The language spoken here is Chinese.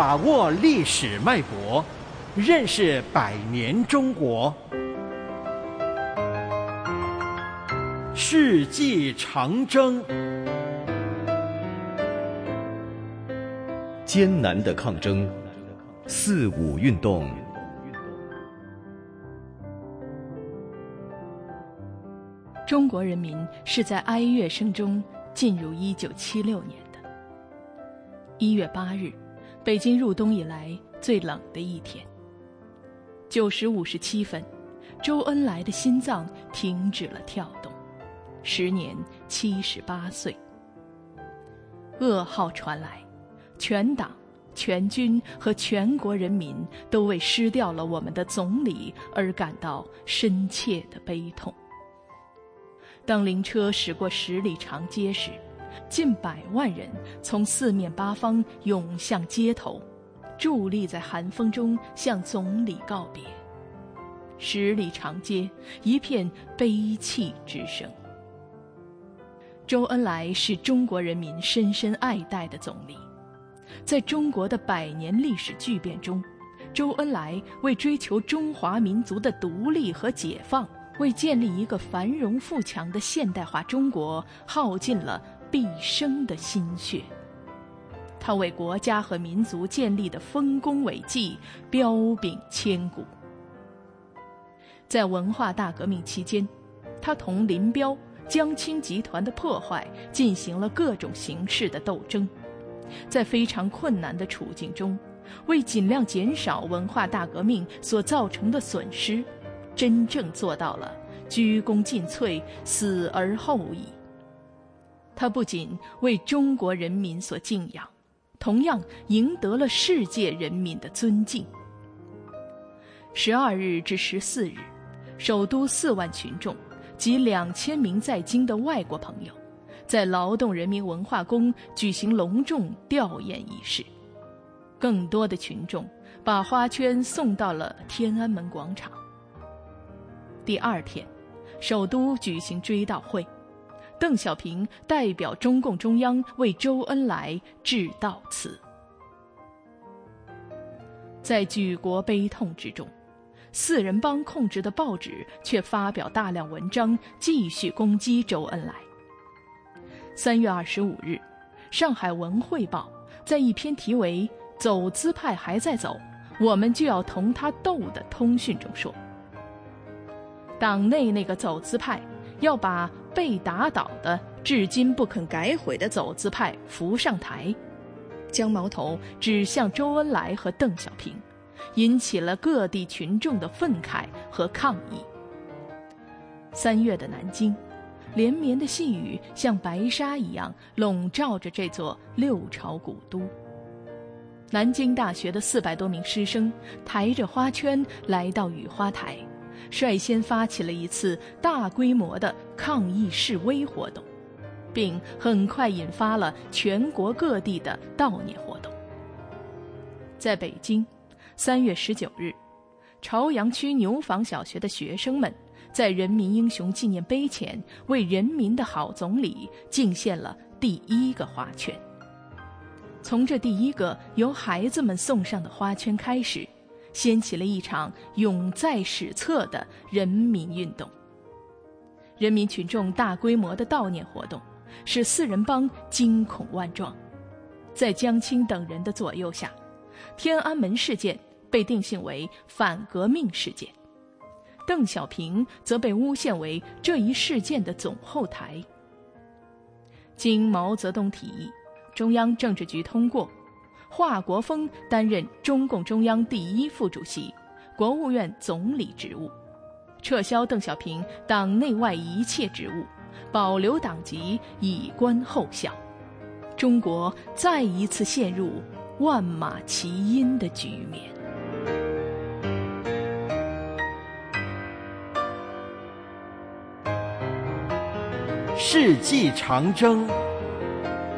把握历史脉搏，认识百年中国。世纪长征，艰难的抗争，四五运动。中国人民是在哀乐声中进入一九七六年的一月八日，北京入冬以来最冷的一天。九时五十七分，周恩来的心脏停止了跳动，时年七十八岁。噩耗传来，全党、全军和全国人民都为失掉了我们的总理而感到深切的悲痛。当灵车驶过十里长街时，近百万人从四面八方涌向街头，伫立在寒风中向总理告别。十里长街一片悲泣之声。周恩来是中国人民深深爱戴的总理，在中国的百年历史巨变中，周恩来为追求中华民族的独立和解放。为建立一个繁荣富强的现代化中国，耗尽了毕生的心血。他为国家和民族建立的丰功伟绩彪炳千古。在文化大革命期间，他同林彪、江青集团的破坏进行了各种形式的斗争，在非常困难的处境中，为尽量减少文化大革命所造成的损失。真正做到了鞠躬尽瘁，死而后已。他不仅为中国人民所敬仰，同样赢得了世界人民的尊敬。十二日至十四日，首都四万群众及两千名在京的外国朋友，在劳动人民文化宫举行隆重吊唁仪式。更多的群众把花圈送到了天安门广场。第二天，首都举行追悼会，邓小平代表中共中央为周恩来致悼词。在举国悲痛之中，四人帮控制的报纸却发表大量文章，继续攻击周恩来。三月二十五日，《上海文汇报》在一篇题为“走资派还在走，我们就要同他斗”的通讯中说。党内那个走资派要把被打倒的、至今不肯改悔的走资派扶上台，将矛头指向周恩来和邓小平，引起了各地群众的愤慨和抗议。三月的南京，连绵的细雨像白纱一样笼罩着这座六朝古都。南京大学的四百多名师生抬着花圈来到雨花台。率先发起了一次大规模的抗议示威活动，并很快引发了全国各地的悼念活动。在北京，三月十九日，朝阳区牛坊小学的学生们在人民英雄纪念碑前为人民的好总理敬献了第一个花圈。从这第一个由孩子们送上的花圈开始。掀起了一场永在史册的人民运动。人民群众大规模的悼念活动，使四人帮惊恐万状。在江青等人的左右下，天安门事件被定性为反革命事件，邓小平则被诬陷为这一事件的总后台。经毛泽东提议，中央政治局通过。华国锋担任中共中央第一副主席、国务院总理职务，撤销邓小平党内外一切职务，保留党籍以观后效。中国再一次陷入万马齐喑的局面。世纪长征。